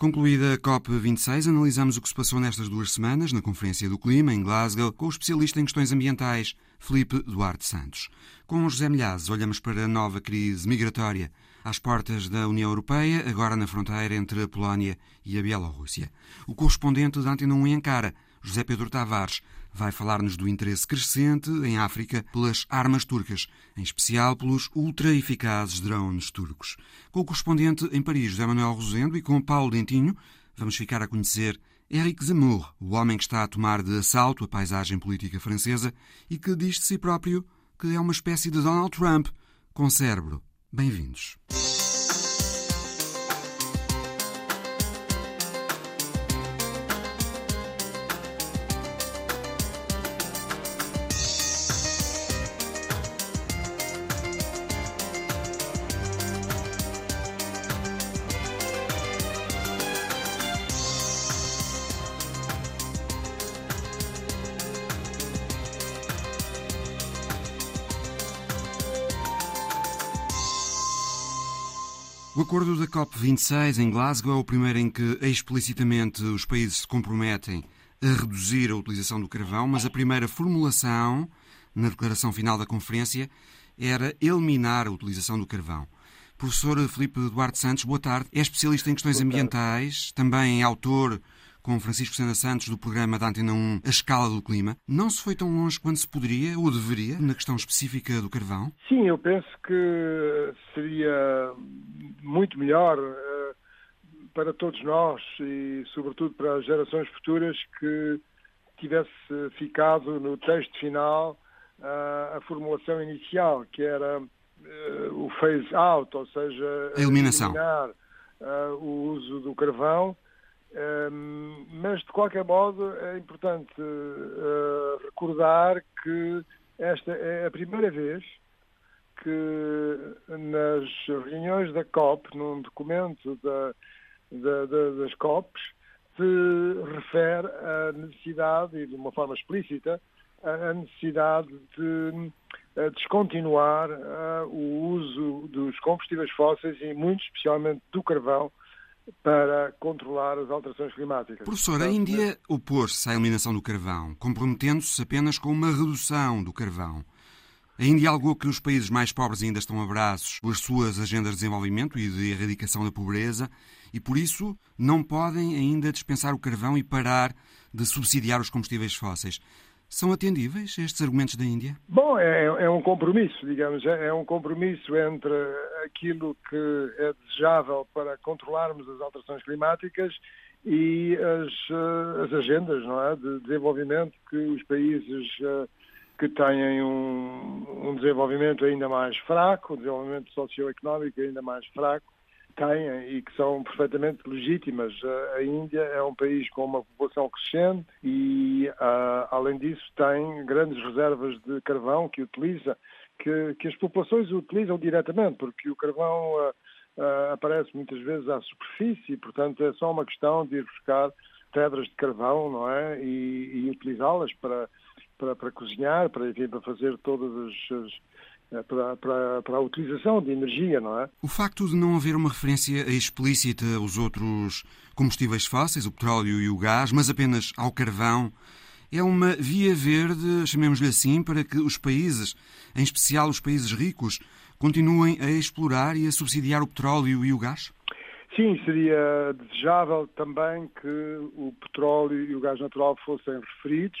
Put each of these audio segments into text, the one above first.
Concluída a COP26, analisamos o que se passou nestas duas semanas na Conferência do Clima, em Glasgow, com o especialista em questões ambientais, Felipe Duarte Santos. Com José Milhazes, olhamos para a nova crise migratória às portas da União Europeia, agora na fronteira entre a Polónia e a Bielorrússia. O correspondente da Antena 1 em Ankara, José Pedro Tavares, vai falar-nos do interesse crescente em África pelas armas turcas, em especial pelos ultra-eficazes drones turcos. Com o correspondente em Paris, José Manuel Rosendo, e com Paulo Dentinho, vamos ficar a conhecer Eric Zemmour, o homem que está a tomar de assalto a paisagem política francesa e que diz de si próprio que é uma espécie de Donald Trump com cérebro. Bem-vindos. Acordo da COP26 em Glasgow é o primeiro em que explicitamente os países se comprometem a reduzir a utilização do carvão, mas a primeira formulação na declaração final da conferência era eliminar a utilização do carvão. Professor Felipe Duarte Santos, boa tarde. É especialista em questões ambientais, também é autor com Francisco Sena Santos do programa da Antena 1 A Escala do Clima. Não se foi tão longe quanto se poderia ou deveria na questão específica do carvão? Sim, eu penso que seria muito melhor uh, para todos nós e, sobretudo, para as gerações futuras que tivesse ficado no texto final uh, a formulação inicial, que era uh, o phase out, ou seja, a eliminação. eliminar o uso do carvão mas, de qualquer modo, é importante uh, recordar que esta é a primeira vez que nas reuniões da COP, num documento da, da, da, das COPs, se refere à necessidade, e de uma forma explícita, a necessidade de descontinuar uh, o uso dos combustíveis fósseis e, muito especialmente, do carvão para controlar as alterações climáticas. Professor, a Índia opôs-se à eliminação do carvão, comprometendo-se apenas com uma redução do carvão. A Índia alegou que os países mais pobres ainda estão a braços as suas agendas de desenvolvimento e de erradicação da pobreza e, por isso, não podem ainda dispensar o carvão e parar de subsidiar os combustíveis fósseis. São atendíveis estes argumentos da Índia? Bom, é, é um compromisso, digamos, é, é um compromisso entre aquilo que é desejável para controlarmos as alterações climáticas e as, eh, as agendas não é, de desenvolvimento que os países eh, que têm um, um desenvolvimento ainda mais fraco, um desenvolvimento socioeconómico ainda mais fraco, têm e que são perfeitamente legítimas. A Índia é um país com uma população crescente e, além disso, tem grandes reservas de carvão que utiliza, que, que as populações utilizam diretamente, porque o carvão aparece muitas vezes à superfície, portanto é só uma questão de ir buscar pedras de carvão, não é, e, e utilizá-las para, para, para cozinhar, para, enfim, para fazer todas as, para, para, para, a utilização de energia, não é? O facto de não haver uma referência explícita aos outros combustíveis fósseis, o petróleo e o gás, mas apenas ao carvão, é uma via verde, chamemos-lhe assim, para que os países, em especial os países ricos, continuem a explorar e a subsidiar o petróleo e o gás? Sim, seria desejável também que o petróleo e o gás natural fossem referidos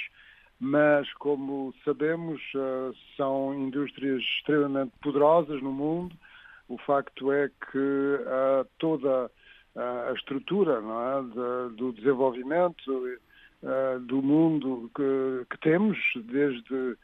mas, como sabemos, eh, são indústrias extremamente poderosas no mundo. O facto é que eh, toda a estrutura é, do desenvolvimento eh, do mundo que, que temos, desde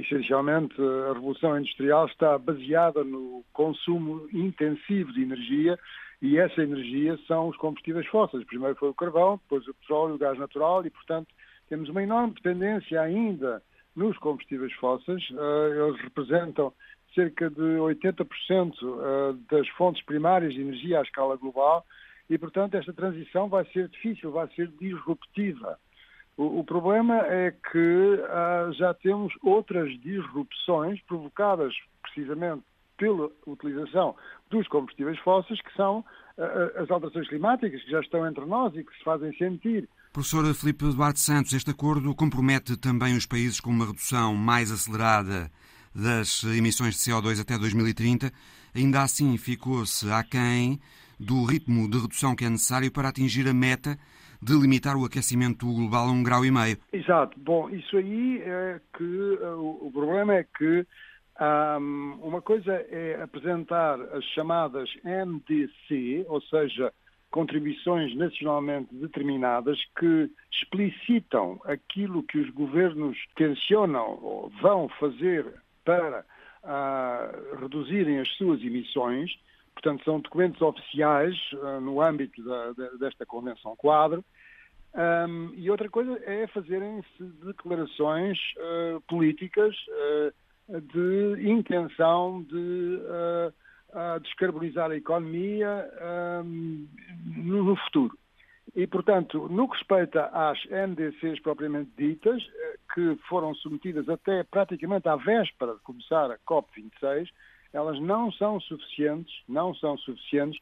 essencialmente a Revolução Industrial, está baseada no consumo intensivo de energia e essa energia são os combustíveis fósseis. Primeiro foi o carvão, depois o petróleo, o gás natural e, portanto, temos uma enorme dependência ainda nos combustíveis fósseis. Eh, eles representam cerca de 80% eh, das fontes primárias de energia à escala global e, portanto, esta transição vai ser difícil, vai ser disruptiva. O, problema é que uh, já temos outras disrupções provocadas precisamente pela utilização dos combustíveis fósseis, que são as alterações climáticas que já estão entre nós e que se fazem sentir. Professor Filipe Duarte Santos, este acordo compromete também os países com uma redução mais acelerada das emissões de CO2 até 2030. Ainda assim, ficou-se aquém do ritmo de redução que é necessário para atingir a meta de limitar o aquecimento global a um grau e meio. Exato. Bom, isso aí é que uh, o problema é que um, uma coisa é apresentar as chamadas NDC, ou seja, contribuições nacionalmente determinadas que explicitam aquilo que os governos tensionam ou vão fazer para uh, reduzirem as suas emissões. Portanto, são documentos oficiais uh, no âmbito da, desta Convenção Quadro. Um, e outra coisa é fazerem-se declarações uh, políticas de intenção de uh, descarbonizar a economia no futuro. E, portanto, no que respeita às NDCs propriamente ditas, eh, que foram submetidas até praticamente à véspera de começar a COP26, elas não são suficientes, não são suficientes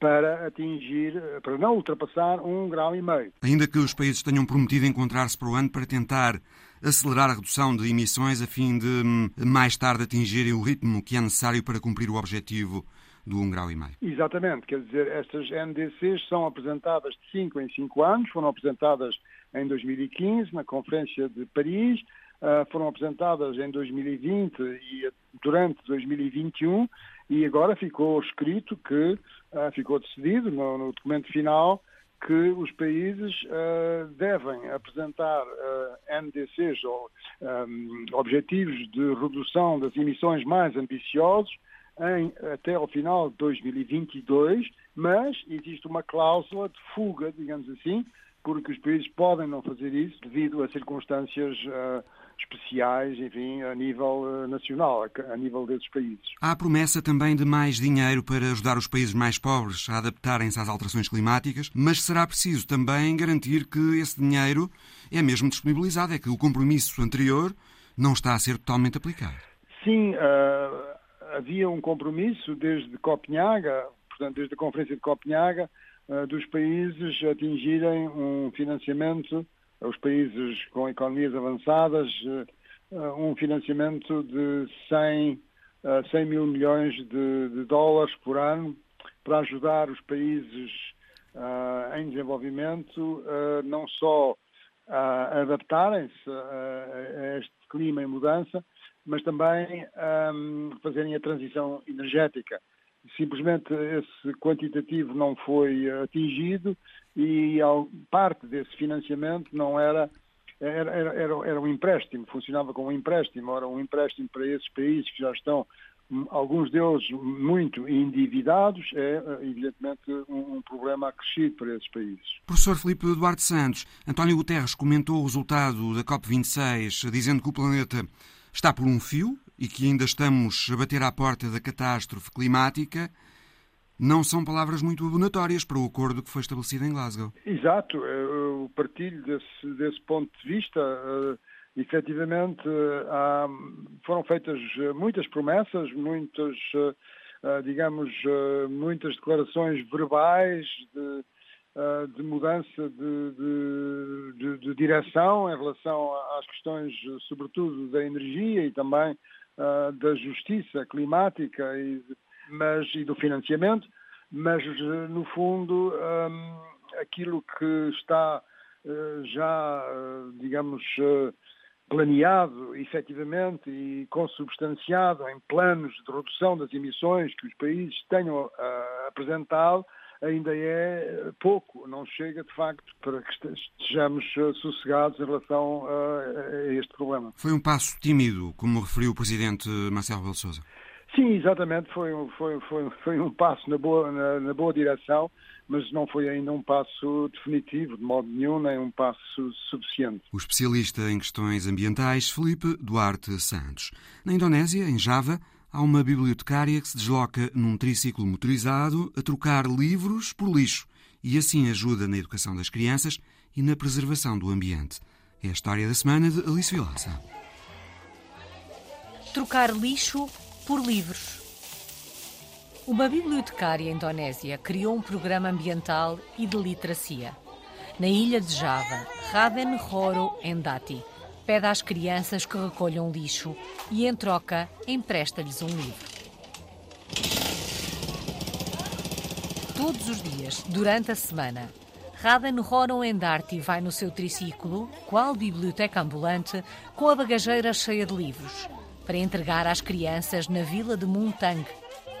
para atingir, para não ultrapassar um grau e meio. Ainda que os países tenham prometido encontrar-se para o ano para tentar acelerar a redução de emissões a fim de hum, mais tarde atingirem o ritmo que é necessário para cumprir o objetivo do 1,5 grau. E meio. Exatamente, quer dizer, estas NDCs são apresentadas de 5 em 5 anos, foram apresentadas em 2015 na Conferência de Paris, uh, foram apresentadas em 2020 e durante 2021 e agora ficou escrito que, uh, ficou decidido no, documento final, que os países uh, devem apresentar uh, NDCs ou um, objetivos de redução das emissões mais ambiciosos em, até ao final de 2022, mas existe uma cláusula de fuga, digamos assim, porque os países podem não fazer isso devido a circunstâncias uh, especiais, enfim, a nível uh, nacional, a, a, nível desses países. Há a promessa também de mais dinheiro para ajudar os países mais pobres a adaptarem-se às alterações climáticas, mas será preciso também garantir que esse dinheiro é mesmo disponibilizado, é que o compromisso anterior não está a ser totalmente aplicado. Sim, uh, havia um compromisso desde Copenhaga, portanto, desde a Conferência de Copenhaga, uh, dos países atingirem um financiamento, os países com economias avançadas, uh, um financiamento de 100, 100 mil milhões de, de, dólares por ano para ajudar os países em desenvolvimento não só a adaptarem-se a este clima em mudança, mas também um, fazerem a transição energética. Simplesmente esse quantitativo não foi atingido e parte desse financiamento não era era, era, era, um empréstimo, funcionava como um empréstimo, era um empréstimo para esses países que já estão, alguns deles muito endividados, é evidentemente um, problema acrescido para esses países. Professor Filipe Eduardo Santos, António Guterres comentou o resultado da COP26, dizendo que o planeta está por um fio e que ainda estamos a bater à porta da catástrofe climática, não são palavras muito abonatórias para o acordo que foi estabelecido em Glasgow. Exato, eu partilho desse, desse ponto de vista. Uh, efetivamente, uh, foram feitas muitas promessas, muitas, digamos, muitas declarações verbais de, eh, de mudança de, de, de, direção em relação às questões, sobretudo, da energia e também uh, da justiça climática e, mas, e do financiamento, mas, no fundo, um, aquilo que está uh, já, uh, digamos, planeado efetivamente e consubstanciado em planos de redução das emissões que os países tenham apresentado, ainda é pouco, não chega de facto para que estejamos eh, sossegados em relação a, a este problema. Foi um passo tímido, como referiu o Presidente Marcelo Rebelo Sousa. Sim, exatamente, foi, foi, foi, foi um passo na boa, na, na, boa direção, mas não foi ainda um passo definitivo, de modo nenhum, nem um passo suficiente. O especialista em questões ambientais, Felipe Duarte Santos. Na Indonésia, em Java, há uma bibliotecária que se desloca num triciclo motorizado a trocar livros por lixo e assim ajuda na educação das crianças e na preservação do ambiente. É a história da semana de Alice Vilaça. Trocar lixo por livros. Uma bibliotecária indonésia criou um programa ambiental e de literacia. Na ilha de Java, Raden Horo Endati pede às crianças que recolham lixo e, em troca, empresta-lhes um livro. Todos os dias, durante a semana, Raden Horon Endarti vai no seu triciclo, qual biblioteca ambulante, com a bagageira cheia de livros, para entregar às crianças na vila de Muntang,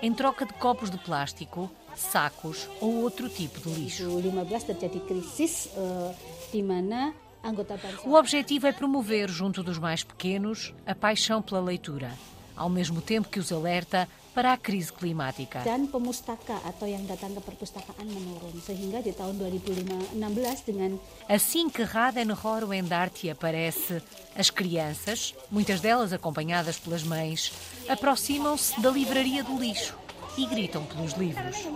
em troca de copos de plástico, sacos ou outro tipo de lixo. 2015 terjadi krisis uh, di mana o objetivo é promover, junto dos mais pequenos, a paixão pela leitura, ao mesmo tempo que os alerta para a crise climática. Dan pemustaka atau yang datang ke perpustakaan menurun sehingga di tahun 2016 dengan Assim que Raden Horo Endarte aparece, as crianças, muitas delas acompanhadas pelas mães, aproximam-se da livraria do lixo e gritam pelos livros.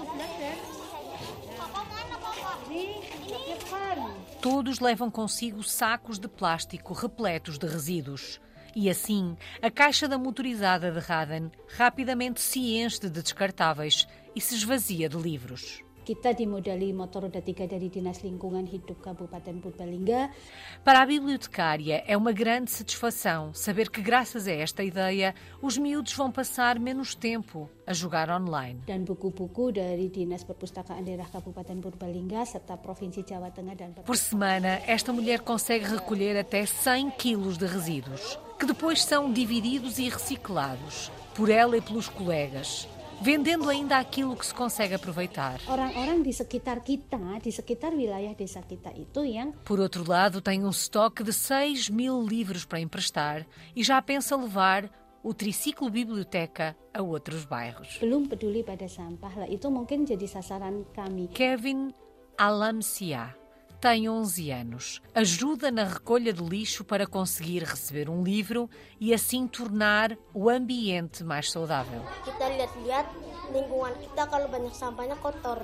Todos levam consigo sacos de plástico repletos de resíduos. E assim, a caixa da motorizada de Raden rapidamente se enche de descartáveis e se esvazia de livros. Kita dimodali motor roda tiga dari Dinas Lingkungan Hidup Kabupaten Purbalingga. Para a bibliotecária é uma grande satisfação saber que graças a esta ideia os miúdos vão passar menos tempo a jogar online. Dan buku-buku dari Dinas Perpustakaan Daerah Kabupaten Purbalingga serta Provinsi Jawa Tengah dan Por semana, esta mulher consegue recolher até 100 quilos de resíduos, que depois são divididos e reciclados por ela e pelos colegas vendendo ainda aquilo que se consegue aproveitar. Por outro lado, tem um estoque de 6 mil livros para emprestar e já pensa levar o triciclo biblioteca a outros bairros. Kevin Alamsia tem 11 anos. Ajuda na recolha de lixo para conseguir receber um livro e assim tornar o ambiente mais saudável. kita lihat-lihat lingkungan kita kalau banyak sampahnya kotor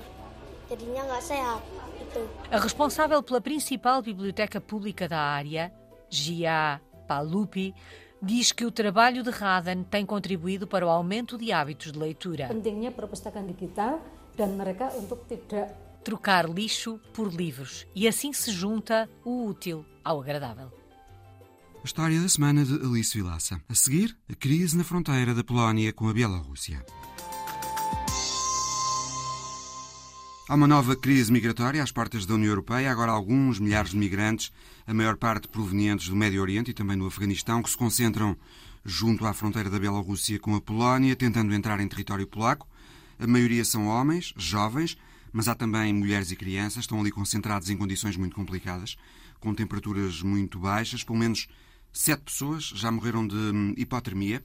jadinya nggak sehat itu A responsável pela principal biblioteca pública da área, Gia Palupi, diz que o trabalho de Radan tem contribuído para o aumento de hábitos de leitura. pentingnya perpustakaan digital dan mereka untuk tidak Trocar lixo por livros e assim se junta o útil ao agradável. A história da semana de Alice Vilaça. A seguir, a crise na fronteira da Polónia com a Bielorrússia. Há uma nova crise migratória às portas da União Europeia. Agora, alguns milhares de migrantes, a maior parte provenientes do Médio Oriente e também do Afeganistão, que se concentram junto à fronteira da Bielorrússia com a Polónia, tentando entrar em território polaco. A maioria são homens, jovens, mas há também mulheres e crianças, estão ali concentrados em condições muito complicadas, com temperaturas muito baixas. Pelo menos sete pessoas já morreram de hum, hipotermia.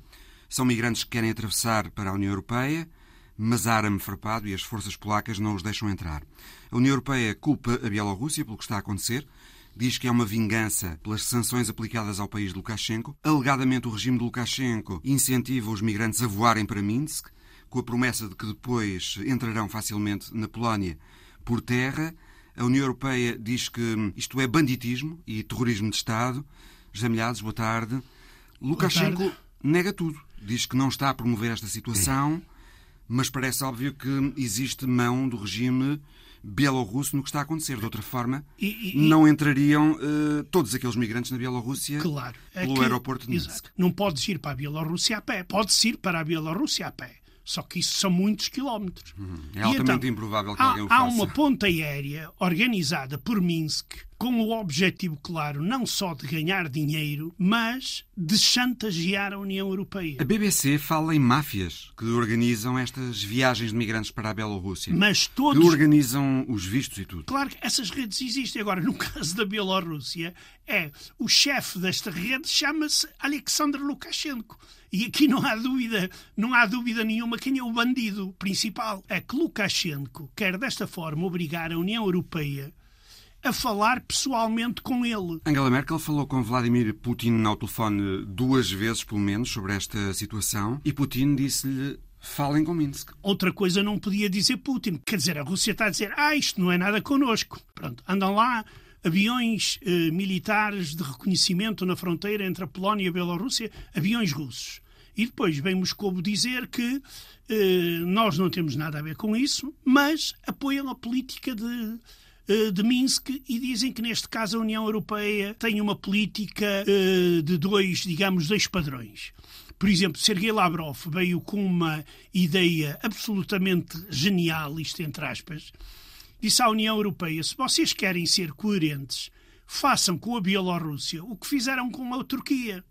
São migrantes que querem atravessar para a União Europeia, mas arame farpado e as forças polacas não os deixam entrar. A União Europeia culpa a Bielorrússia pelo que está a acontecer. Diz que é uma vingança pelas sanções aplicadas ao país de Lukashenko. Alegadamente, o regime de Lukashenko incentiva os migrantes a voarem para Minsk, com a promessa de que depois entrarão facilmente na Polónia por terra. A União Europeia diz que isto é banditismo e terrorismo de Estado. José boa tarde. Lukashenko tarde. nega tudo. Diz que não está a promover esta situação, mas parece óbvio que existe mão do regime bielorrusso no que está a acontecer. De outra forma, E- e- não entrariam eh, todos aqueles migrantes na Bielorrússia Claro. Pelo aeroporto de Minsk. Exato. Não podes ir para a Bielorrússia a pé. Podes ir para a Bielorrússia a pé. Só que isso são muitos quilómetros. É E altamente então, improvável que há, alguém o há faça. uma ponta aérea organizada por Minsk com o objetivo claro não só de ganhar dinheiro, mas de chantagear a União Europeia. A BBC fala em máfias que organizam estas viagens de migrantes para a Bielorrússia. Mas Que todos organizam os vistos e tudo. Claro que essas redes existem. Agora, no caso da Bielorrússia, é o chefe desta rede chama-se Alexander Lukashenko. E aqui não há dúvida, não há dúvida nenhuma quem é o bandido principal. É que Lukashenko quer desta forma obrigar a União Europeia a falar pessoalmente com ele. Angela Merkel falou com Vladimir Putin ao telefone duas vezes, pelo menos, sobre esta situação e Putin disse-lhe falem com Minsk. Outra coisa não podia dizer Putin. Quer dizer, a Rússia está a dizer, ah, isto não é nada connosco. Pronto, andam lá aviões eh, militares de reconhecimento na fronteira entre a Polónia e a Bielorrússia, aviões russos. E depois vem Moscou dizer que eh, nós não temos nada a ver com isso, mas apoiam a política de, de Minsk e dizem que neste caso a União Europeia tem uma política eh, de dois, digamos, dois padrões. Por exemplo, Sergei Lavrov veio com uma ideia absolutamente genial, isto entre aspas, disse à União Europeia: se vocês querem ser coerentes, façam com a Bielorrússia o que fizeram com a Turquia.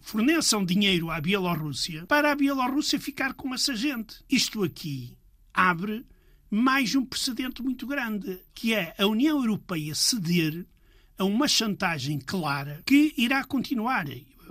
Forneçam dinheiro à Bielorrússia para a Bielorrússia ficar com essa gente. Isto aqui abre mais um precedente muito grande, que é a União Europeia ceder a uma chantagem clara que irá continuar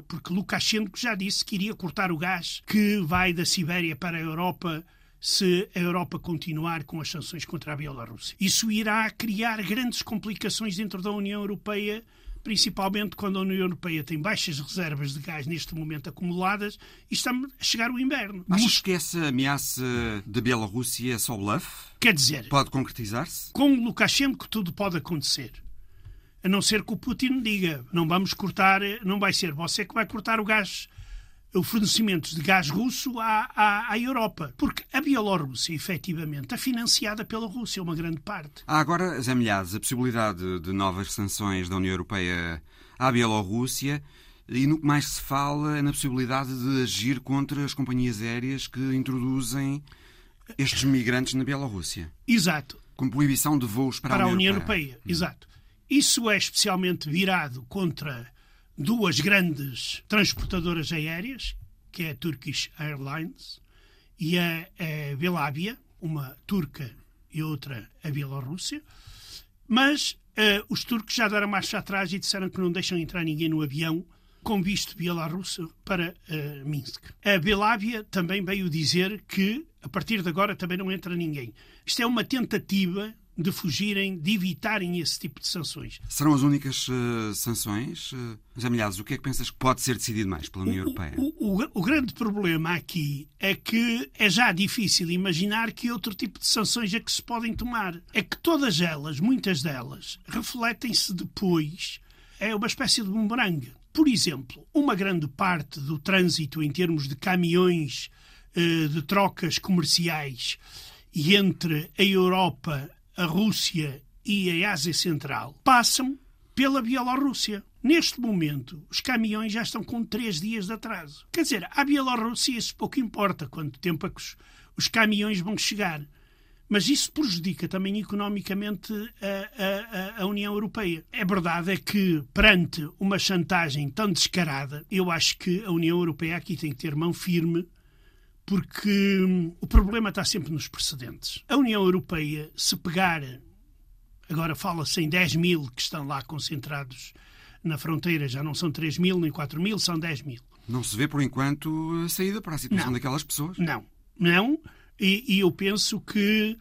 porque Lukashenko já disse que iria cortar o gás que vai da Sibéria para a Europa se a Europa continuar com as sanções contra a Bielorrússia. Isso irá criar grandes complicações dentro da União Europeia, principalmente quando a União Europeia tem baixas reservas de gás neste momento acumuladas e está a chegar o inverno. Achas que essa ameaça da Bielorrússia é só bluff? Quer dizer, pode concretizar-se? Com Lukashenko tudo pode acontecer a não ser que o Putin diga não vamos cortar, não vai ser você que vai cortar o gás, o fornecimento de gás russo à, à, à Europa. Porque a Bielorrússia, efetivamente, é financiada pela Rússia, uma grande parte. Há agora, Zé a possibilidade de novas sanções da União Europeia à Bielorrússia e no que mais se fala é na possibilidade de agir contra as companhias aéreas que introduzem estes migrantes na Bielorrússia. Exato. Com proibição de voos para, para a União Europeia. Europeia. Exato. Isso é especialmente virado contra duas grandes transportadoras aéreas, que é a Turkish Airlines e a, a Belavia, uma turca e outra a Bielorrússia. Mas uh, os turcos já deram marcha atrás e disseram que não deixam entrar ninguém no avião com visto bielorrusso para uh, Minsk. A Belavia também veio dizer que a partir de agora também não entra ninguém. Isto é uma tentativa de fugirem, de evitarem esse tipo de sanções. Serão as únicas uh, sanções? Uh, José Milhares, o que é que pensas que pode ser decidido mais pela União o, Europeia? O, o, o, grande problema aqui é que é já difícil imaginar que outro tipo de sanções é que se podem tomar. É que todas elas, muitas delas, refletem-se depois. É uma espécie de bumerangue. Por exemplo, uma grande parte do trânsito em termos de caminhões uh, de trocas comerciais e entre a Europa a Rússia e a Ásia Central passam pela Bielorrússia. Neste momento, os caminhões já estão com três dias de atraso. Quer dizer, à Bielorrússia isso pouco importa quanto tempo é que os, os caminhões vão chegar. Mas isso prejudica também economicamente a, a, a, União Europeia. É verdade é que, perante uma chantagem tão descarada, eu acho que a União Europeia aqui tem que ter mão firme porque hum, o problema está sempre nos precedentes. A União Europeia, se pegar, agora fala-se em 10 mil que estão lá concentrados na fronteira, já não são 3 mil nem 4 mil, são 10 mil. Não se vê, por enquanto, a saída para a situação não. daquelas pessoas? Não, não, e, e eu penso que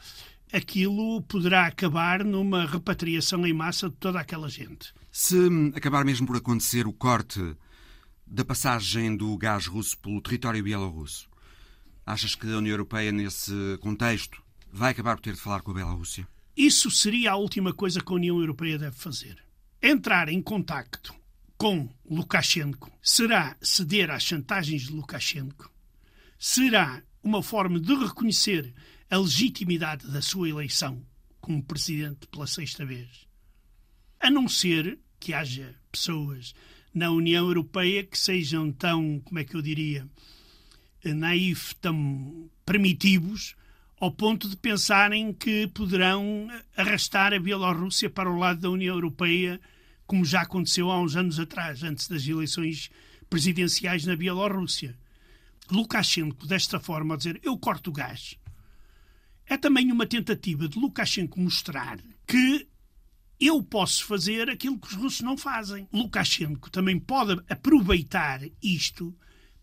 aquilo poderá acabar numa repatriação em massa de toda aquela gente. Se hum, acabar mesmo por acontecer o corte da passagem do gás russo pelo território bielorrusso, Achas que a União Europeia, nesse contexto, vai acabar por ter de falar com a Bielorrússia? Isso seria a última coisa que a União Europeia deve fazer. Entrar em contacto com Lukashenko será ceder às chantagens de Lukashenko, será uma forma de reconhecer a legitimidade da sua eleição como presidente pela sexta vez. A não ser que haja pessoas na União Europeia que sejam tão, como é que eu diria, naif, tão primitivos, ao ponto de pensarem que poderão arrastar a Bielorrússia para o lado da União Europeia, como já aconteceu há uns anos atrás, antes das eleições presidenciais na Bielorrússia. Lukashenko, desta forma, a dizer eu corto o gás, é também uma tentativa de Lukashenko mostrar que eu posso fazer aquilo que os russos não fazem. Lukashenko também pode aproveitar isto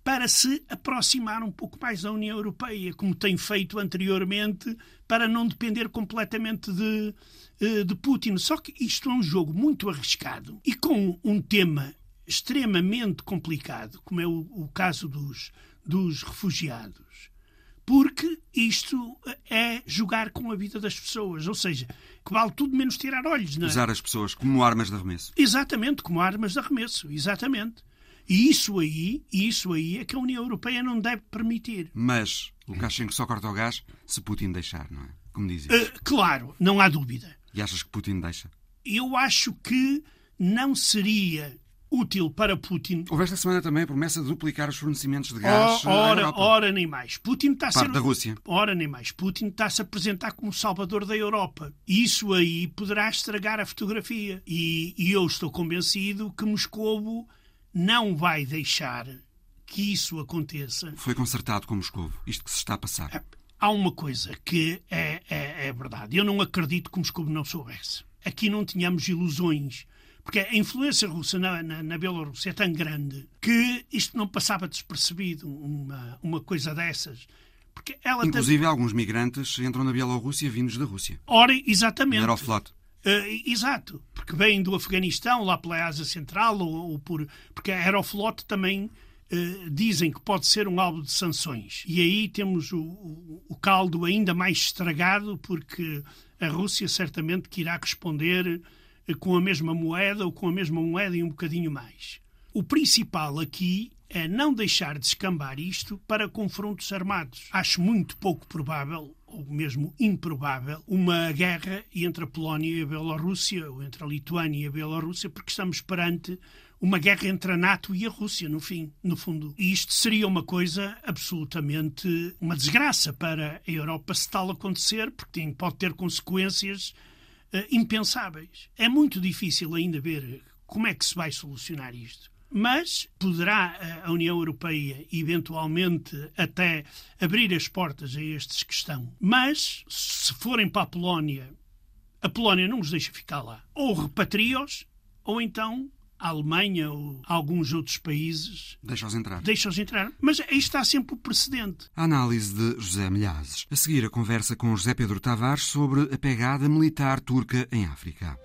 para se aproximar um pouco mais da União Europeia, como tem feito anteriormente, para não depender completamente de, eh, de Putin. Só que isto é um jogo muito arriscado e com um tema extremamente complicado, como é o, o caso dos, dos refugiados. Porque isto é jogar com a vida das pessoas, ou seja, que vale tudo menos tirar olhos. Não é? Usar as pessoas como armas de arremesso. Exatamente, como armas de arremesso, exatamente. E isso aí, isso aí é que a União Europeia não deve permitir. Mas Lukashenko só corta o gás se Putin deixar, não é? Como dizes. Uh, claro, não há dúvida. E achas que Putin deixa? Eu acho que não seria útil para Putin. Houve esta semana também a promessa de duplicar os fornecimentos de gás. Oh, ora, ora nem mais. Putin está a ser. da Rússia. Ora nem mais. Putin está a se apresentar como salvador da Europa. Isso aí poderá estragar a fotografia. E, e eu estou convencido que Moscovo não vai deixar que isso aconteça. Foi consertado com Moscovo. Isto que se está a passar. Há uma coisa que é, é, é verdade. Eu não acredito que Moscovo não soubesse. Aqui não tínhamos ilusões porque a influência russa na, na, na Bielorrússia é tão grande que isto não passava despercebido, uma, uma coisa dessas. Porque ela Inclusive, alguns migrantes entram na Bielorrússia vindos da Rússia. Ora, exatamente. Aeroflot. Uh, exato, porque vêm do Afeganistão, lá pela Ásia Central, ou, ou por. Porque a Aeroflot também uh, dizem que pode ser um alvo de sanções. E aí temos o, o, o caldo ainda mais estragado, porque a Rússia certamente que irá responder com a mesma moeda ou com a mesma moeda e um bocadinho mais. O principal aqui é não deixar de escambar isto para confrontos armados. Acho muito pouco provável, ou mesmo improvável, uma guerra entre a Polónia e a Bielorrússia, ou entre a Lituânia e a Bielorrússia, porque estamos perante uma guerra entre a NATO e a Rússia, no fim, no fundo. E isto seria uma coisa absolutamente uma desgraça para a Europa se tal acontecer, porque pode ter consequências uh, impensáveis. É muito difícil ainda ver como é que se vai solucionar isto. Mas poderá a União Europeia eventualmente até abrir as portas a estes que estão. Mas se forem para a Polónia, a Polónia não os deixa ficar lá. Ou repatria-os, ou então a Alemanha ou alguns outros países. Deixa-os entrar. Deixa-os entrar. Mas aí está sempre o precedente. A análise de José Milhazes. A seguir, a conversa com José Pedro Tavares sobre a pegada militar turca em África.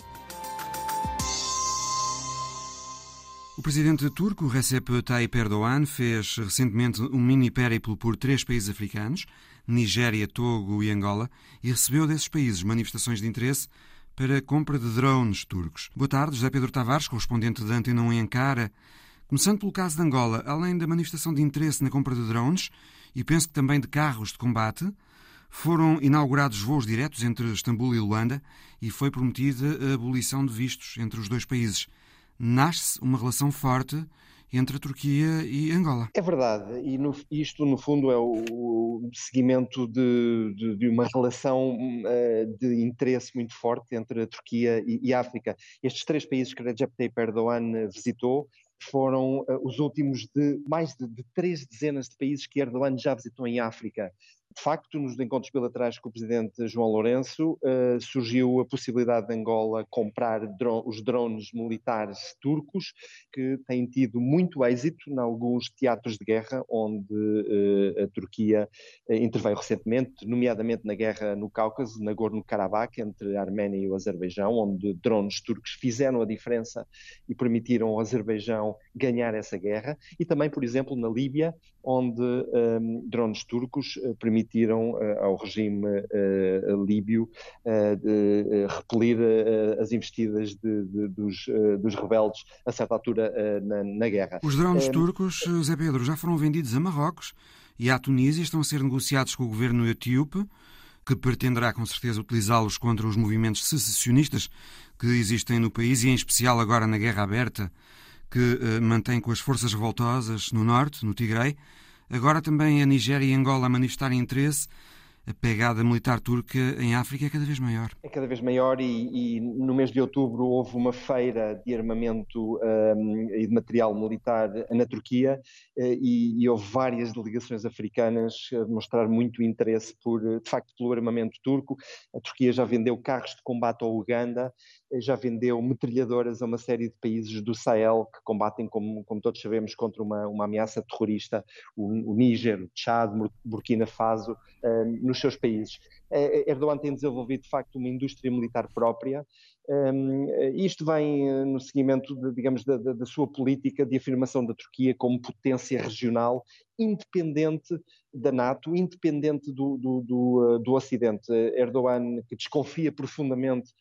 O presidente turco Recep Tayyip Erdogan fez recentemente um mini périplo por três países africanos, Nigéria, Togo e Angola, e recebeu desses países manifestações de interesse para a compra de drones turcos. Boa tarde, José Pedro Tavares, correspondente da Antena 1 em Ankara. Começando pelo caso de Angola, além da manifestação de interesse na compra de drones, e penso que também de carros de combate, foram inaugurados voos diretos entre Istambul e Luanda e foi prometida a abolição de vistos entre os dois países nasce uma relação forte entre a Turquia e Angola. É verdade, e no, isto no fundo é o, o seguimento de, de, de, uma relação uh, de interesse muito forte entre a Turquia e, e, a África. Estes três países que Recep Tayyip Erdogan visitou foram uh, os últimos de mais de, de três dezenas de países que Erdogan já visitou em África. De facto, nos encontros bilaterais com o presidente João Lourenço, uh, surgiu a possibilidade de Angola comprar os drones militares turcos, que têm tido muito êxito em alguns teatros de guerra onde uh, a Turquia uh, interveio recentemente, nomeadamente na guerra no Cáucaso, na Gorno-Karabakh, entre a Arménia e o Azerbaijão, onde drones turcos fizeram a diferença e permitiram ao Azerbaijão ganhar essa guerra, e também, por exemplo, na Líbia, onde um, drones turcos permitiram uh, ao regime uh, líbio uh, repelir as investidas de, de, dos, dos, rebeldes a certa altura na, na, guerra. Os drones turcos, Zé Pedro, já foram vendidos a Marrocos e à Tunísia, estão a ser negociados com o governo etíope, que pretenderá com certeza utilizá-los contra os movimentos secessionistas que existem no país e em especial agora na guerra aberta que mantém com as forças revoltosas no norte, no Tigray. Agora também a Nigéria e Angola a manifestarem interesse. A pegada militar turca em África é cada vez maior. É cada vez maior e, e no mês de outubro houve uma feira de armamento um, e de material militar na Turquia uh, e, e, houve várias delegações africanas a demonstrar muito interesse por, de facto, pelo armamento turco. A Turquia já vendeu carros de combate ao Uganda, eh, já vendeu metralhadoras a uma série de países do Sahel que combatem, como, como todos sabemos, contra uma, uma ameaça terrorista, o, o Níger, o Tchad, Burkina Faso, um, nos seus países. Uh, Erdogan tem desenvolvido, de facto, uma indústria militar própria. Um, isto vem no seguimento, de, digamos, da, da, sua política de afirmação da Turquia como potência regional, independente da NATO, independente do, do, do, do Ocidente. Erdogan, que desconfia profundamente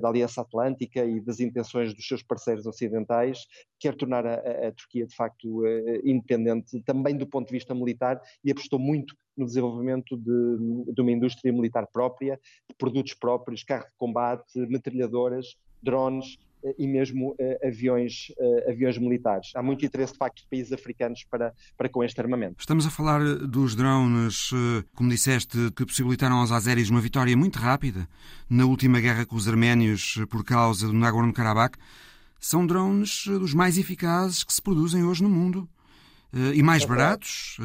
da Aliança Atlântica e das intenções dos seus parceiros ocidentais, quer tornar a, a Turquia de facto independente também do ponto de vista militar e apostou muito no desenvolvimento de, de uma indústria militar própria, de produtos próprios, carros de combate, metralhadoras, drones, e mesmo uh, aviões, uh, aviões militares. Há muito interesse, de facto, de países africanos para, para com este armamento. Estamos a falar dos drones, como disseste, que possibilitaram aos azeris uma vitória muito rápida na última guerra com os arménios por causa do Nagorno-Karabakh. São drones dos mais eficazes que se produzem hoje no mundo. e mais é baratos,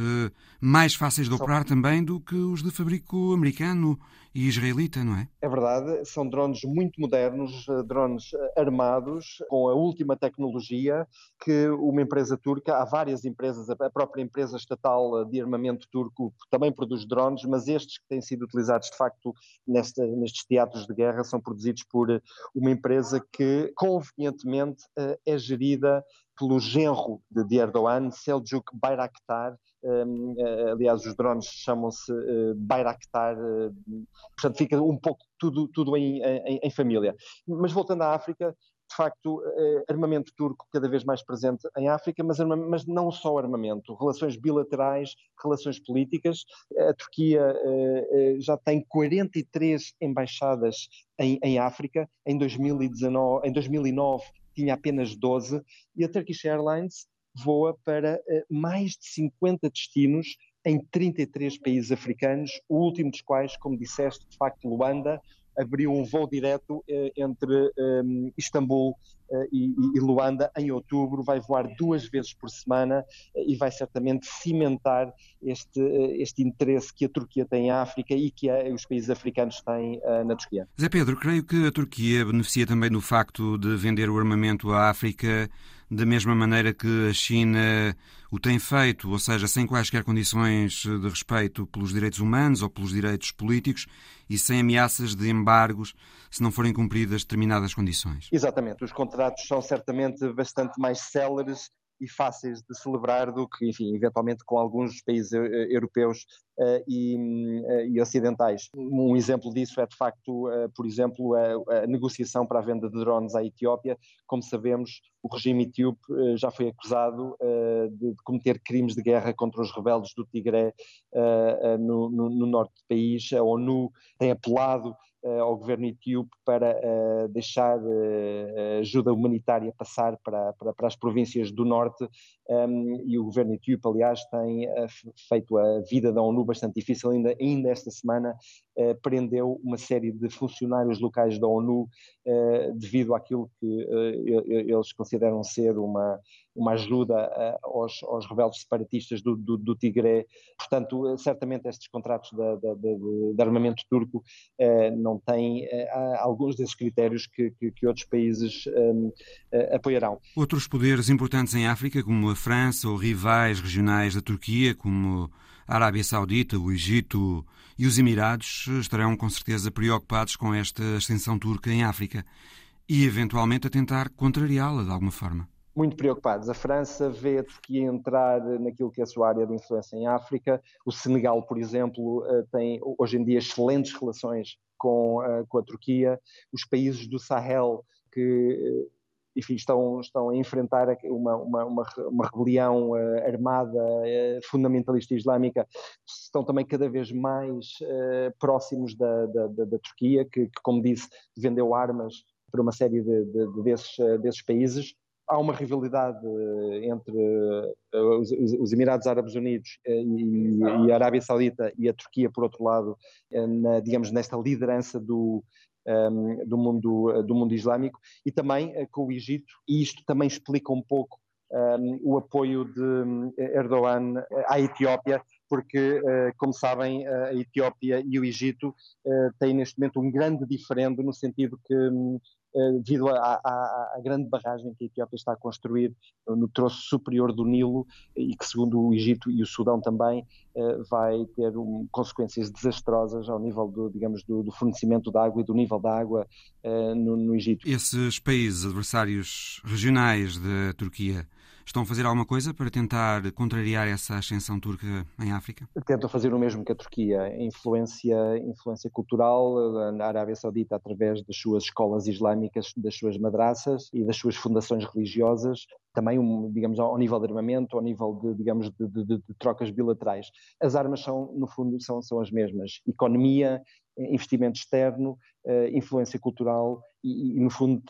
mais fáceis de operar também do que os de fabrico americano e israelita, não é? É verdade, são drones muito modernos, eh, drones eh, armados, com a última tecnologia que uma empresa turca, há várias empresas, a própria empresa estatal eh, de armamento turco também produz drones, mas estes que têm sido utilizados de facto nestes teatros de guerra são produzidos por uma empresa que convenientemente é gerida pelo genro de Erdogan, Seljuk Bayraktar, aliás, os drones chamam-se uh, Bayraktar, uh, portanto, fica um pouco tudo, tudo em, em, em, família. Mas voltando à África, de facto, uh, armamento turco cada vez mais presente em África, mas, mas, não só armamento, relações bilaterais, relações políticas. A Turquia já tem 43 embaixadas em, em África, em, 2019, em 2009 tinha apenas 12, e a Turkish Airlines voa para eh, mais de 50 destinos em 33 países africanos, o último dos quais, como disseste, de facto, Luanda, abriu um voo direto eh, entre ehm, Istambul eh, e, e, Luanda em outubro, vai voar duas vezes por semana e vai certamente cimentar este, este interesse que a Turquia tem em África e que a, os países africanos têm na Turquia. Zé Pedro, creio que a Turquia beneficia também do facto de vender o armamento à África da mesma maneira que a China o tem feito, ou seja, sem quaisquer condições de respeito pelos direitos humanos ou pelos direitos políticos e sem ameaças de embargos se não forem cumpridas determinadas condições. Exatamente, os contratos são certamente bastante mais céleres e fáceis de celebrar do que, enfim, eventualmente com alguns países eh, europeus uh, e, uh, e, ocidentais. Um exemplo disso é, de facto, uh, por exemplo, a, a, negociação para a venda de drones à Etiópia. Como sabemos, o regime etíope já foi acusado de, de, cometer crimes de guerra contra os rebeldes do Tigré no, no, no norte do país. A ONU tem apelado ao governo etíope para uh, deixar uh, ajuda humanitária passar para, para, para, as províncias do norte um, e o governo etíope, aliás, tem feito a vida da ONU bastante difícil. Ainda, ainda esta semana prendeu uma série de funcionários locais da ONU devido àquilo que eles consideram ser uma, uma ajuda aos, aos rebeldes separatistas do, do, do, Tigré. Portanto, certamente estes contratos de, de, de, de armamento turco não não uh, alguns desses critérios que, que, que outros países um, uh, eh, apoiarão. Outros poderes importantes em África, como a França ou rivais regionais da Turquia, como a Arábia Saudita, o Egito e os Emirados, estarão com certeza preocupados com esta extensão turca em África e eventualmente a tentar contrariá-la de alguma forma muito preocupados. A França vê a Turquia entrar naquilo que é a sua área de influência em África. O Senegal, por exemplo, tem hoje em dia excelentes relações com, uh, com a Turquia, os países do Sahel que eh, enfim, estão, estão a enfrentar uma, uma, uma, uma rebelião uh, armada uh, fundamentalista islâmica, estão também cada vez mais uh, próximos da, da, da, da Turquia, que, que, como disse, vendeu armas para uma série de, de, de desses, desses países há uma rivalidade eh, entre eh, os, os Emirados Árabes Unidos eh, e, e, a Arábia Saudita e a Turquia, por outro lado, na, digamos, nesta liderança do, um, ehm, do, mundo, do mundo islâmico, e também com o Egito, e isto também explica um pouco um, ehm, o apoio de Erdogan à Etiópia, porque, como sabem, a Etiópia e o Egito têm neste momento um grande diferendo no sentido que eh, devido à, grande barragem que a Etiópia está a construir no troço superior do Nilo e que, segundo o Egito e o Sudão também, eh, vai ter um, consequências desastrosas ao nível do, digamos, do, do, fornecimento de água e do nível da água uh, no, no, Egito. Esses países adversários regionais da Turquia Estão a fazer alguma coisa para tentar contrariar essa ascensão turca em África? Tentam fazer o mesmo que a Turquia, influência, influência cultural na Arábia Saudita através das suas escolas islâmicas, das suas madraças e das suas fundações religiosas, também, digamos, ao nível de armamento, ao nível de, digamos, de, de, de, trocas bilaterais. As armas são, no fundo, são, são as mesmas. Economia, investimento externo, eh, influência cultural e, e no fundo,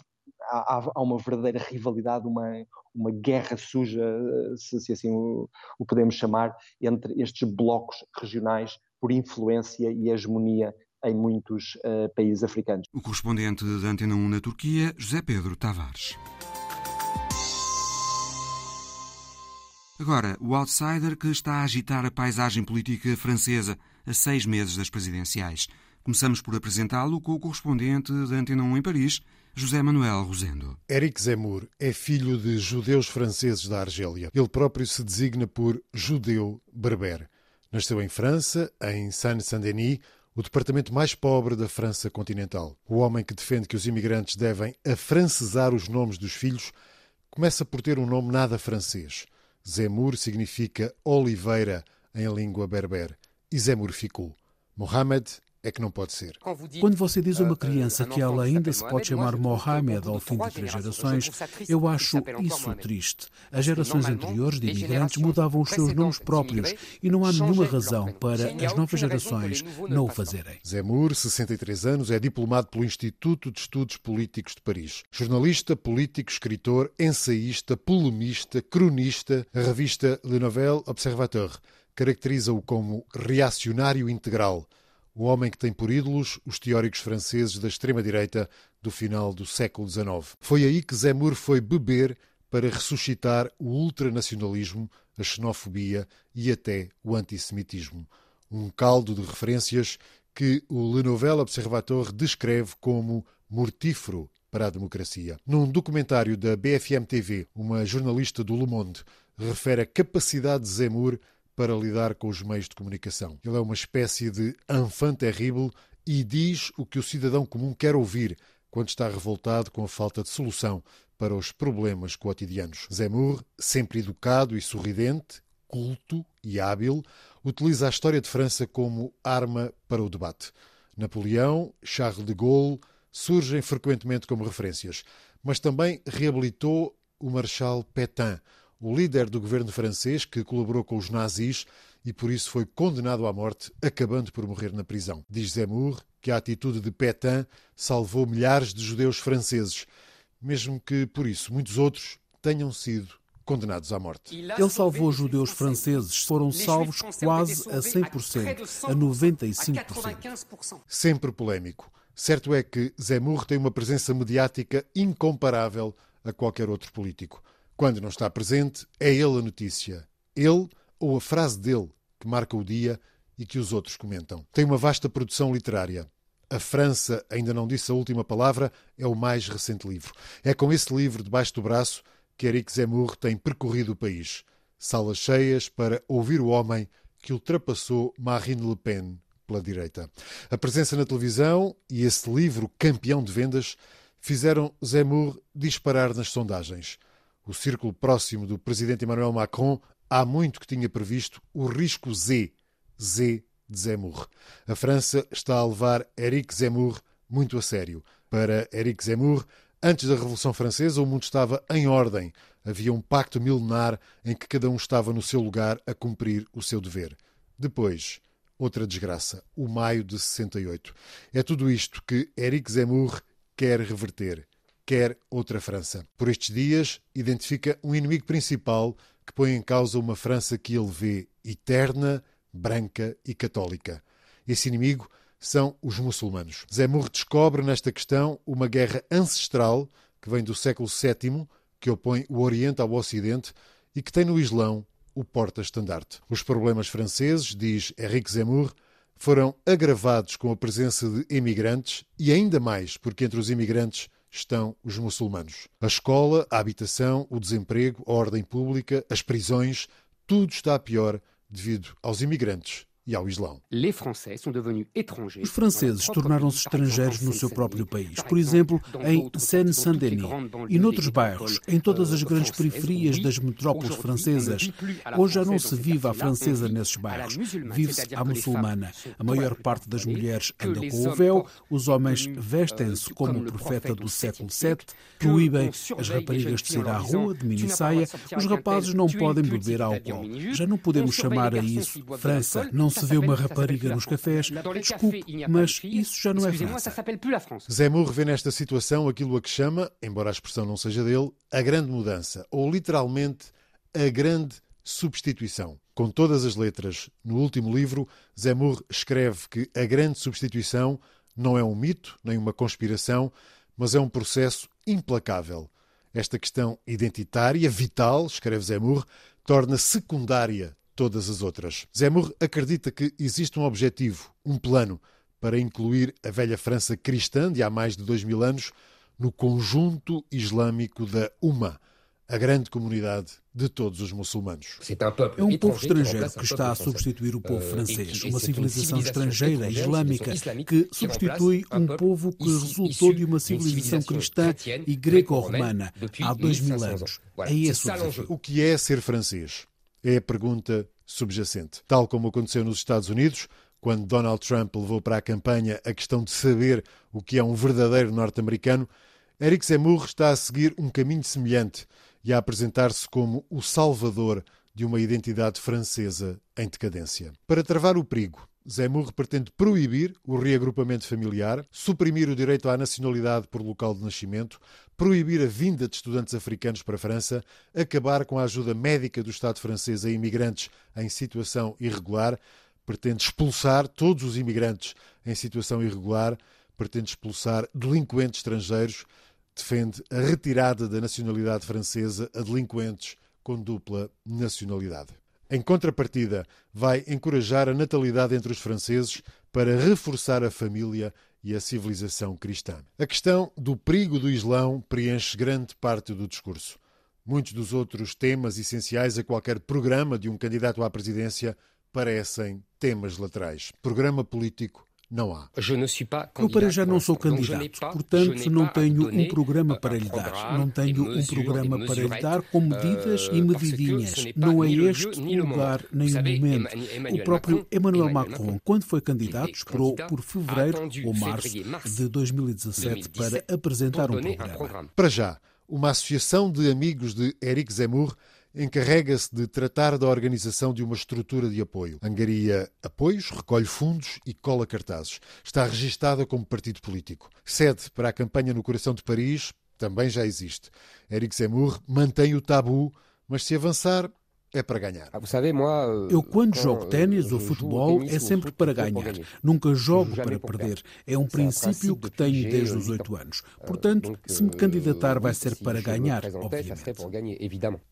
há, há, uma verdadeira rivalidade, uma, uma guerra suja, eh, se, se assim o, o, podemos chamar, entre estes blocos regionais por influência e hegemonia em muitos uh, países africanos. O correspondente da Antena 1 na Turquia, José Pedro Tavares. Agora, o outsider que está a agitar a paisagem política francesa a seis meses das presidenciais. Começamos por apresentá-lo com o correspondente da Antena 1 em Paris, José Manuel Rosendo. Éric Zemmour é filho de judeus franceses da Argélia. Ele próprio se designa por judeu berber. Nasceu em França, em Saint-Saint-Denis, o departamento mais pobre da França continental. O homem que defende que os imigrantes devem afrancesar os nomes dos filhos começa por ter um nome nada francês. Zemmour significa oliveira em língua berber e Zemmour ficou. Mohamed é que não pode ser. Quando você diz a uma criança que ela ainda se pode chamar Mohamed ao fim de três gerações, eu acho isso triste. As gerações anteriores de imigrantes mudavam os seus nomes próprios e não há nenhuma razão para as novas gerações não o fazerem. Zemmour, 63 anos, é diplomado pelo Instituto de Estudos Políticos de Paris. Jornalista, político, escritor, ensaísta, polemista, cronista, a revista Le Nouvel Observateur caracteriza-o como reacionário integral o homem que tem por ídolos os teóricos franceses da extrema-direita do final do século XIX. Foi aí que Zemmour foi beber para ressuscitar o ultranacionalismo, a xenofobia e até o antissemitismo. Um caldo de referências que o Le Nouvel Observateur descreve como mortífero para a democracia. Num documentário da BFM TV, uma jornalista do Le Monde refere a capacidade de Zemmour para lidar com os meios de comunicação. Ele é uma espécie de enfant terrible e diz o que o cidadão comum quer ouvir quando está revoltado com a falta de solução para os problemas cotidianos. Zemmour, sempre educado e sorridente, culto e hábil, utiliza a história de França como arma para o debate. Napoleão, Charles de Gaulle surgem frequentemente como referências, mas também reabilitou o Marechal Pétain, o líder do governo francês que colaborou com os nazis e por isso foi condenado à morte, acabando por morrer na prisão. Diz Zemmour que a atitude de Pétain salvou milhares de judeus franceses, mesmo que por isso muitos outros tenham sido condenados à morte. Ele salvou os judeus franceses, foram salvos quase a 100%, a 95%. Sempre polémico. Certo é que Zemmour tem uma presença mediática incomparável a qualquer outro político. Quando não está presente, é ele a notícia. Ele ou a frase dele que marca o dia e que os outros comentam. Tem uma vasta produção literária. A França ainda não disse a última palavra é o mais recente livro. É com esse livro debaixo do braço que Eric Zemmour tem percorrido o país. Salas cheias para ouvir o homem que ultrapassou Marine Le Pen pela direita. A presença na televisão e esse livro campeão de vendas fizeram Zemmour disparar nas sondagens o círculo próximo do presidente Emmanuel Macron há muito que tinha previsto o risco Z, Z de Zemmour. A França está a levar Eric Zemmour muito a sério. Para Eric Zemmour, antes da Revolução Francesa, o mundo estava em ordem. Havia um pacto milenar em que cada um estava no seu lugar a cumprir o seu dever. Depois, outra desgraça, o maio de 68. É tudo isto que Eric Zemmour quer reverter quer outra França. Por estes dias, identifica um inimigo principal que põe em causa uma França que ele vê eterna, branca e católica. Esse inimigo são os muçulmanos. Zemmour descobre nesta questão uma guerra ancestral que vem do século VII, que opõe o Oriente ao Ocidente e que tem no Islão o porta-estandarte. Os problemas franceses, diz Henrique Zemmour, foram agravados com a presença de imigrantes e ainda mais porque entre os imigrantes estão os muçulmanos. A escola, a habitação, o desemprego, a ordem pública, as prisões, tudo está pior devido aos imigrantes e ao Islão. Os franceses tornaram-se estrangeiros no seu próprio país, por exemplo, em Seine-Saint-Denis e noutros bairros, em todas as grandes periferias das metrópoles francesas. Hoje já não se vive à francesa nesses bairros, vive-se à muçulmana. A maior parte das mulheres anda com o véu, os homens vestem-se como o profeta do século VII, proíbem as raparigas de sair à rua de mini-saia, os rapazes não podem beber álcool. Já não podemos chamar a isso França. Não se vê uma rapariga nos cafés. Desculpe, mas isso já não é França. Zemmour vê nesta situação aquilo a que chama, embora a expressão não seja dele, a grande mudança, ou literalmente a grande substituição. Com todas as letras, no último livro, Zemmour escreve que a grande substituição não é um mito, nem uma conspiração, mas é um processo implacável. Esta questão identitária, vital, escreve Zemmour, torna secundária todas as outras. Zemmour acredita que existe um objetivo, um plano, para incluir a velha França cristã de há mais de dois mil anos no conjunto islâmico da Umma, a grande comunidade de todos os muçulmanos. É um povo estrangeiro que está a substituir o povo francês, uma civilização estrangeira islâmica que substitui um povo que resultou de uma civilização cristã e greco-romana há dois mil anos. É esse o desafio. O que é ser francês? É a pergunta subjacente. Tal como aconteceu nos Estados Unidos, quando Donald Trump levou para a campanha a questão de saber o que é um verdadeiro norte-americano, Eric Zemmour está a seguir um caminho semelhante e a apresentar-se como o salvador de uma identidade francesa em decadência. Para travar o perigo, Zemmour pretende proibir o reagrupamento familiar, suprimir o direito à nacionalidade por local de nascimento, proibir a vinda de estudantes africanos para a França, acabar com a ajuda médica do Estado francês a imigrantes em situação irregular, pretende expulsar todos os imigrantes em situação irregular, pretende expulsar delinquentes estrangeiros, defende a retirada da nacionalidade francesa a delinquentes com dupla nacionalidade. Em contrapartida, vai encorajar a natalidade entre os franceses para reforçar a família e a civilização cristã. A questão do perigo do Islão preenche grande parte do discurso. Muitos dos outros temas essenciais a qualquer programa de um candidato à presidência parecem temas laterais. Programa político não há. Eu para já não sou candidato, portanto não tenho um programa para lhe dar. Não tenho um programa para lhe dar com medidas e medidinhas. Não é este o lugar nem o momento. O próprio Emmanuel Macron, quando foi candidato, esperou por fevereiro ou março de 2017 para apresentar um programa. Para já, uma associação de amigos de Eric Zemmour encarrega-se de tratar da organização de uma estrutura de apoio. Angaria apoios, recolhe fundos e cola cartazes. Está registada como partido político. Sede para a campanha no coração de Paris também já existe. Eric Zemmour mantém o tabu, mas se avançar, é para ganhar. Ah, euh, Eu, quando jogo ténis ou futebol, é sempre para ganhar. Nunca jogo para perder. É um princípio que tenho desde os oito anos. Euh, Portanto, se me candidatar, vai ser para ganhar, obviamente.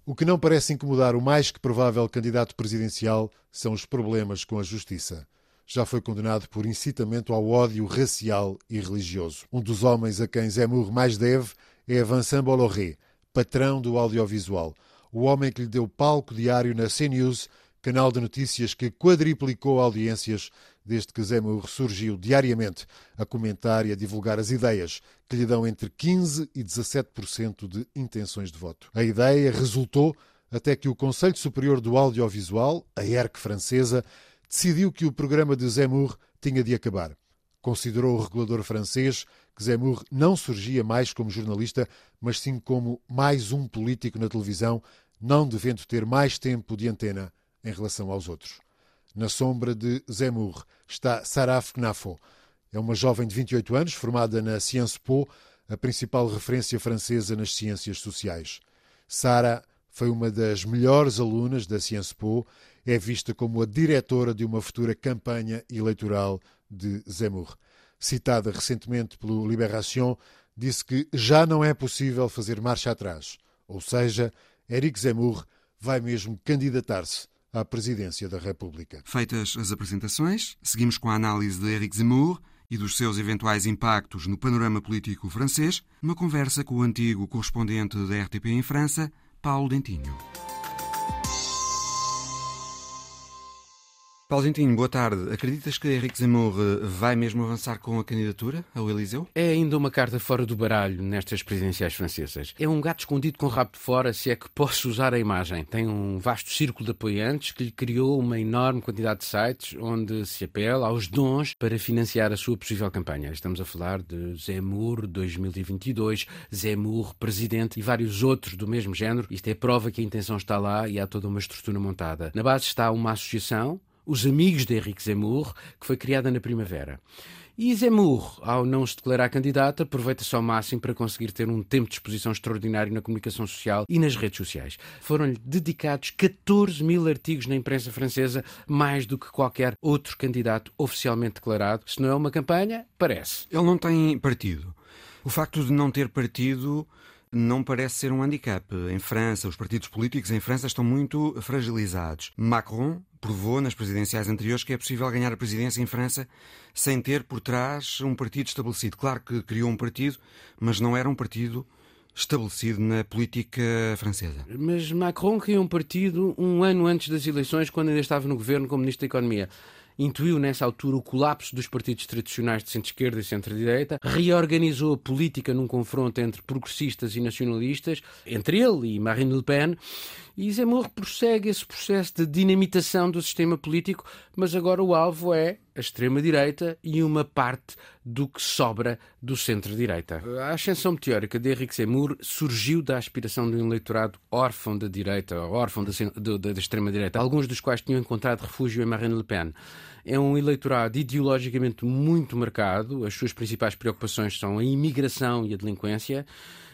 O que não parece incomodar o mais que provável candidato presidencial são os problemas com a justiça já foi condenado por incitamento ao ódio racial e religioso. Um dos homens a quem Zemmour mais deve é Vincent Bolloré, patrão do audiovisual o homem que lhe deu palco diário na CNews, canal de notícias que quadriplicou audiências desde que Zemmour surgiu diariamente a comentar e a divulgar as ideias que lhe dão entre 15% e 17% de intenções de voto. A ideia resultou até que o Conselho Superior do Audiovisual, a ERC francesa, decidiu que o programa de Zemmour tinha de acabar. Considerou o regulador francês que Zemmour não surgia mais como jornalista, mas sim como mais um político na televisão não devendo ter mais tempo de antena em relação aos outros. Na sombra de Zemmour está Saraf Knafo. É uma jovem de 28 anos, formada na Sciences Po, a principal referência francesa nas ciências sociais. Sara foi uma das melhores alunas da Sciences Po, é vista como a diretora de uma futura campanha eleitoral de Zemmour. Citada recentemente pelo Libération, disse que já não é possível fazer marcha atrás, ou seja, Eric Zemmour vai mesmo candidatar-se à presidência da República. Feitas as apresentações, seguimos com a análise de Eric Zemmour e dos seus eventuais impactos no panorama político francês, uma conversa com o antigo correspondente da RTP em França, Paulo Dentinho. Paulo boa tarde. Acreditas que Henrique Zemmour eh, vai mesmo avançar com a candidatura ao Eliseu? É ainda uma carta fora do baralho nestas presidenciais francesas. É um gato escondido com o rabo de fora, se é que posso usar a imagem. Tem um vasto círculo de apoiantes que lhe criou uma enorme quantidade de sites onde se apela aos dons para financiar a sua possível campanha. Estamos a falar de Zemmour 2022, Zemmour presidente e vários outros do mesmo género. Isto é prova que a intenção está lá e há toda uma estrutura montada. Na base está uma associação os Amigos de Henrique Zemmour, que foi criada na primavera. E Zemmour, ao não se declarar candidato, aproveita-se ao máximo para conseguir ter um tempo de exposição extraordinário na comunicação social e nas redes sociais. Foram-lhe dedicados 14 mil artigos na imprensa francesa, mais do que qualquer outro candidato oficialmente declarado. Se não é uma campanha, parece. Ele não tem partido. O facto de não ter partido não parece ser um handicap. Em França, os partidos políticos em França estão muito fragilizados. Macron provou nas presidenciais anteriores que é possível ganhar a presidência em França sem ter por trás um partido estabelecido. Claro que criou um partido, mas não era um partido estabelecido na política francesa. Mas Macron criou um partido um ano antes das eleições, quando ainda estava no governo como Ministro da Economia intuiu nessa altura o colapso dos partidos tradicionais de centro-esquerda e centro-direita, reorganizou a política num confronto entre progressistas e nacionalistas, entre ele e Marine Le Pen, e Zemmour prossegue esse processo de dinamitação do sistema político, mas agora o alvo é a extrema-direita e uma parte do que sobra do centro-direita. A ascensão meteórica de Henrique Zemmour surgiu da aspiração de um eleitorado órfão da direita, órfão da, extrema-direita, alguns dos quais tinham encontrado refúgio em Marine Le Pen. É um eleitorado ideologicamente muito marcado, as suas principais preocupações são a imigração e a delinquência.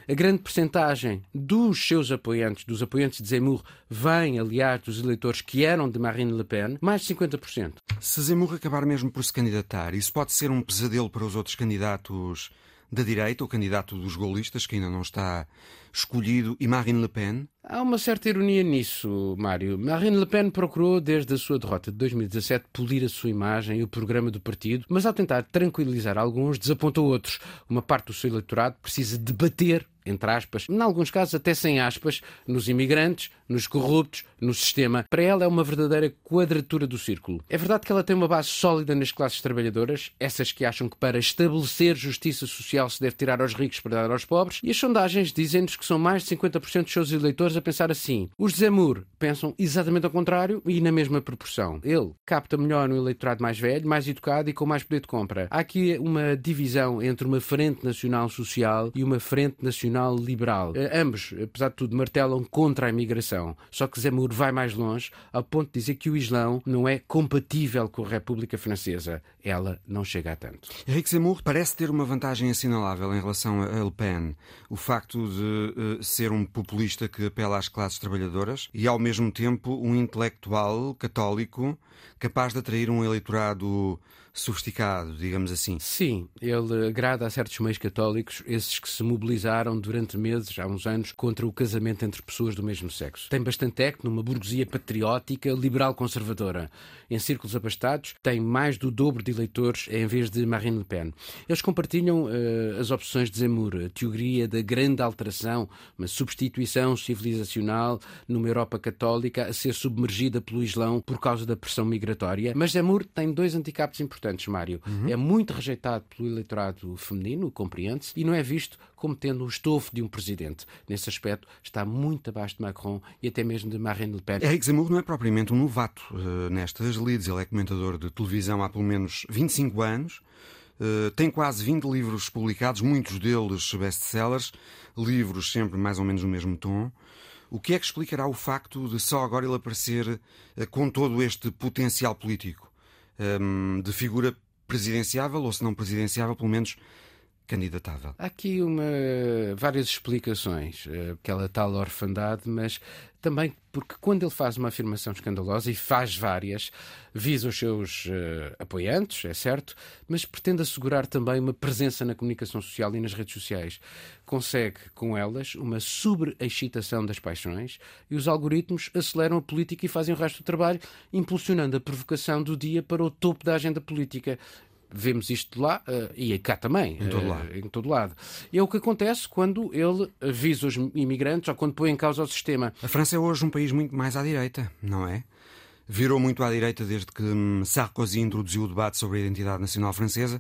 A grande percentagem dos seus apoiantes, dos apoiantes de Zemmour, vem, aliás, dos eleitores que eram de Marine Le Pen, mais de 50%. Se Zemmour acabar mesmo por se candidatar, isso pode ser um pesadelo para os outros candidatos da direita, o candidato dos golistas, que ainda não está escolhido, e Marine Le Pen? Há uma certa ironia nisso, Mário. Marine Le Pen procurou, desde a sua derrota de 2017, polir a sua imagem e o programa do partido, mas ao tentar tranquilizar alguns, desapontou outros. Uma parte do seu eleitorado precisa debater entre aspas, em alguns casos até sem aspas, nos imigrantes, nos corruptos, no sistema. Para ela é uma verdadeira quadratura do círculo. É verdade que ela tem uma base sólida nas classes trabalhadoras, essas que acham que para estabelecer justiça social se deve tirar aos ricos para dar aos pobres, e as sondagens dizem-nos que são mais de 50% dos seus eleitores a pensar assim. Os Zemmour pensam exatamente ao contrário e na mesma proporção. Ele capta melhor no eleitorado mais velho, mais educado e com mais poder de compra. Há aqui uma divisão entre uma frente nacional social e uma frente nacional liberal. Eh, ambos, apesar de tudo, martelam contra a imigração. Só que Zemmour vai mais longe, ao ponto de dizer que o Islão não é compatível com a República Francesa. Ela não chega a tanto. Henrique Zemmour parece ter uma vantagem assinalável em relação a Le Pen. O facto de uh, ser um populista que apela às classes trabalhadoras e, ao mesmo tempo, um intelectual católico capaz de atrair um eleitorado sofisticado, digamos assim. Sim, ele agrada a certos meios católicos, esses que se mobilizaram durante meses, há uns anos, contra o casamento entre pessoas do mesmo sexo. Tem bastante técnico numa burguesia patriótica, liberal-conservadora. Em círculos abastados, tem mais do dobro de eleitores em vez de Marine Le Pen. Eles compartilham uh, as opções de Zemmour, a teoria da grande alteração, uma substituição civilizacional numa Europa católica a ser submergida pelo Islão por causa da pressão migratória. Mas Zemmour tem dois handicaps importantes importantes, Mário. Uhum. É muito rejeitado pelo eleitorado feminino, compreende-se, e não é visto como tendo o estofo de um presidente. Nesse aspecto, está muito abaixo de Macron e até mesmo de Marine Le Pen. Eric Zemmour não é propriamente um novato uh, nestas lides. Ele é comentador de televisão há pelo menos 25 anos. Uh, tem quase 20 livros publicados, muitos deles best-sellers, livros sempre mais ou menos no mesmo tom. O que é que explicará o facto de só agora ele aparecer uh, com todo este potencial político? Um, de figura presidenciável, ou se não presidenciável, pelo menos candidatável? Há aqui uma, várias explicações, aquela tal orfandade, mas também porque quando ele faz uma afirmação escandalosa, e faz várias, visa os seus uh, apoiantes, é certo, mas pretende assegurar também uma presença na comunicação social e nas redes sociais. Consegue, com elas, uma sobreexcitação das paixões e os algoritmos aceleram a política e fazem o resto do trabalho, impulsionando a provocação do dia para o topo da agenda política vemos isto lá uh, e cá também, em todo, uh, lado. em todo lado. É o que acontece quando ele avisa os imigrantes ou quando põe em causa o sistema. A França é hoje um país muito mais à direita, não é? virou muito à direita desde que hum, Sarkozy introduziu o debate sobre a identidade nacional francesa.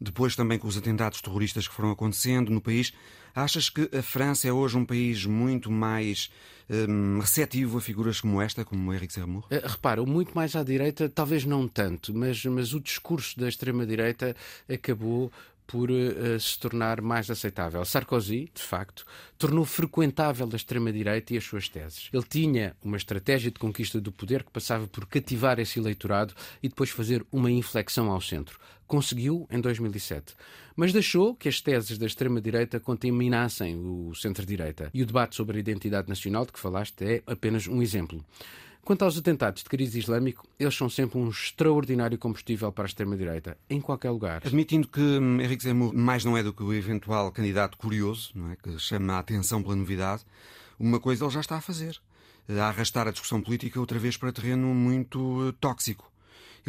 Depois também com os atentados terroristas que foram acontecendo no país. Achas que a França é hoje um país muito mais um, receptivo a figuras como esta, como Henrique Serramour? Uh, repara, muito mais à direita, talvez não tanto, mas, mas o discurso da extrema-direita acabou por uh, se tornar mais aceitável. Sarkozy, de facto, tornou frequentável a extrema-direita e as suas teses. Ele tinha uma estratégia de conquista do poder que passava por cativar esse eleitorado e depois fazer uma inflexão ao centro. Conseguiu em 2007. Mas deixou que as teses da extrema-direita contaminassem o centro-direita. E o debate sobre a identidade nacional de que falaste é apenas um exemplo. Quanto aos atentados de crise islâmico, eles são sempre um extraordinário combustível para a extrema-direita, em qualquer lugar. Admitindo que hum, Henrique Zemmour mais não é do que o eventual candidato curioso, não é? que chama a atenção pela novidade, uma coisa ele já está a fazer. A arrastar a discussão política outra vez para terreno muito eh, tóxico.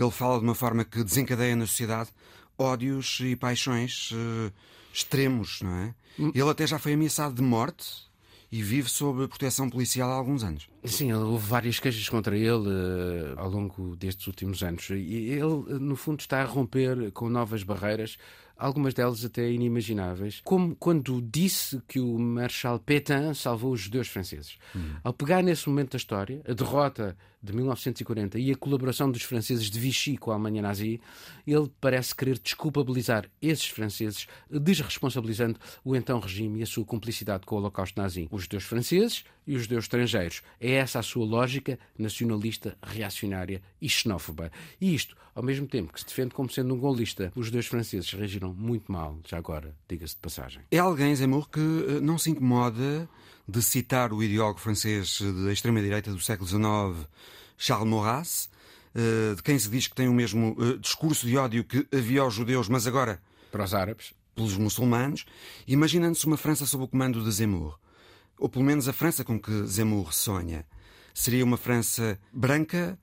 Ele fala de uma forma que desencadeia na sociedade ódios e paixões uh, extremos, não é? Hum. Ele até já foi ameaçado de morte e vive sob proteção policial há alguns anos. Sim, houve várias queixas contra ele uh, ao longo destes últimos anos. E ele, no fundo, está a romper com novas barreiras algumas delas até inimagináveis, como quando disse que o Marshal Pétain salvou os judeus franceses. Hum. Ao pegar nesse momento da história, a derrota de 1940 e a colaboração dos franceses de Vichy com a Alemanha nazi, ele parece querer desculpabilizar esses franceses, desresponsabilizando o então regime e a sua cumplicidade com o Holocausto nazi. Os judeus franceses e os judeus estrangeiros. É essa a sua lógica nacionalista, reacionária e xenófoba. E isto, ao mesmo tempo que se defende como sendo um golista, os judeus franceses reagiram muito mal, já agora, diga-se de passagem. É alguém, Zemmour, que eh, não se incomoda de citar o ideólogo francês da extrema-direita do século XIX, Charles Maurras, eh, de quem se diz que tem o mesmo eh, discurso de ódio que havia aos judeus, mas agora para os árabes, pelos muçulmanos, imaginando-se uma França sob o comando de Zemmour, ou pelo menos a França com que Zemmour sonha. Seria uma França branca,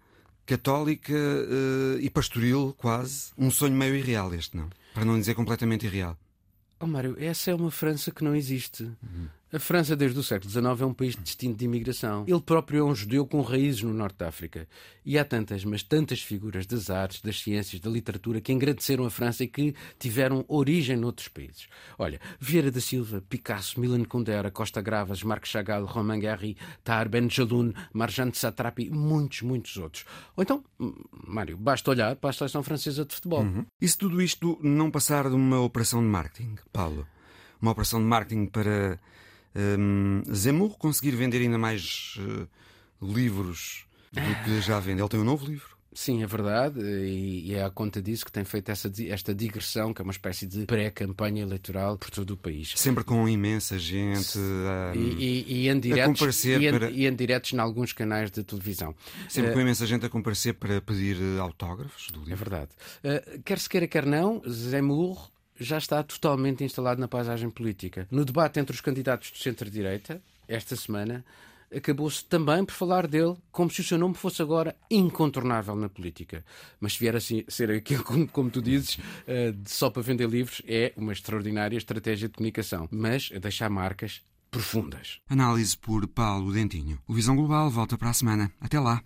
católica uh, e pastoril, quase. Um sonho meio irreal este, não? Para não dizer completamente irreal. Oh, Mário, essa é uma França que não existe. Uhum. A França, desde o século XIX, é um país distinto de imigração. Ele próprio é um judeu com raízes no Norte da África. E há tantas, mas tantas figuras das artes, das ciências, da literatura que engrandeceram a França e que tiveram origem noutros países. Olha, Vieira da Silva, Picasso, Milan Kundera, Costa Gravas, Marc Chagall, Romain Gary, Tahar Ben Jaloun, Marjan Satrapi e muitos, muitos outros. Ou então, Mário, basta olhar para a seleção francesa de futebol. Uhum. E se tudo isto não passar de uma operação de marketing, Paulo? Uma operação de marketing para um, Zemmour conseguir vender ainda mais uh, livros do que já vende. Ele tem um novo livro. Sim, é verdade, e, é à conta disso que tem feito essa, esta digressão, que é uma espécie de pré-campanha eleitoral por todo o país. Sempre com imensa gente um, e, e, e, em diretos, a comparecer e, para... e em diretos em alguns canais de televisão. Sempre uh, com imensa gente a comparecer para pedir eh, autógrafos do livro. É verdade. Uh, quer se queira, quer não, Zemmour já está totalmente instalado na paisagem política. No debate entre os candidatos do centro-direita, esta semana, acabou-se também por falar dele como se o seu nome fosse agora incontornável na política. Mas se vier a ser aquilo, como, como tu dizes, uh, só para vender livros, é uma extraordinária estratégia de comunicação. Mas a deixar marcas profundas. Análise por Paulo Dentinho. O Visão Global volta para a semana. Até lá.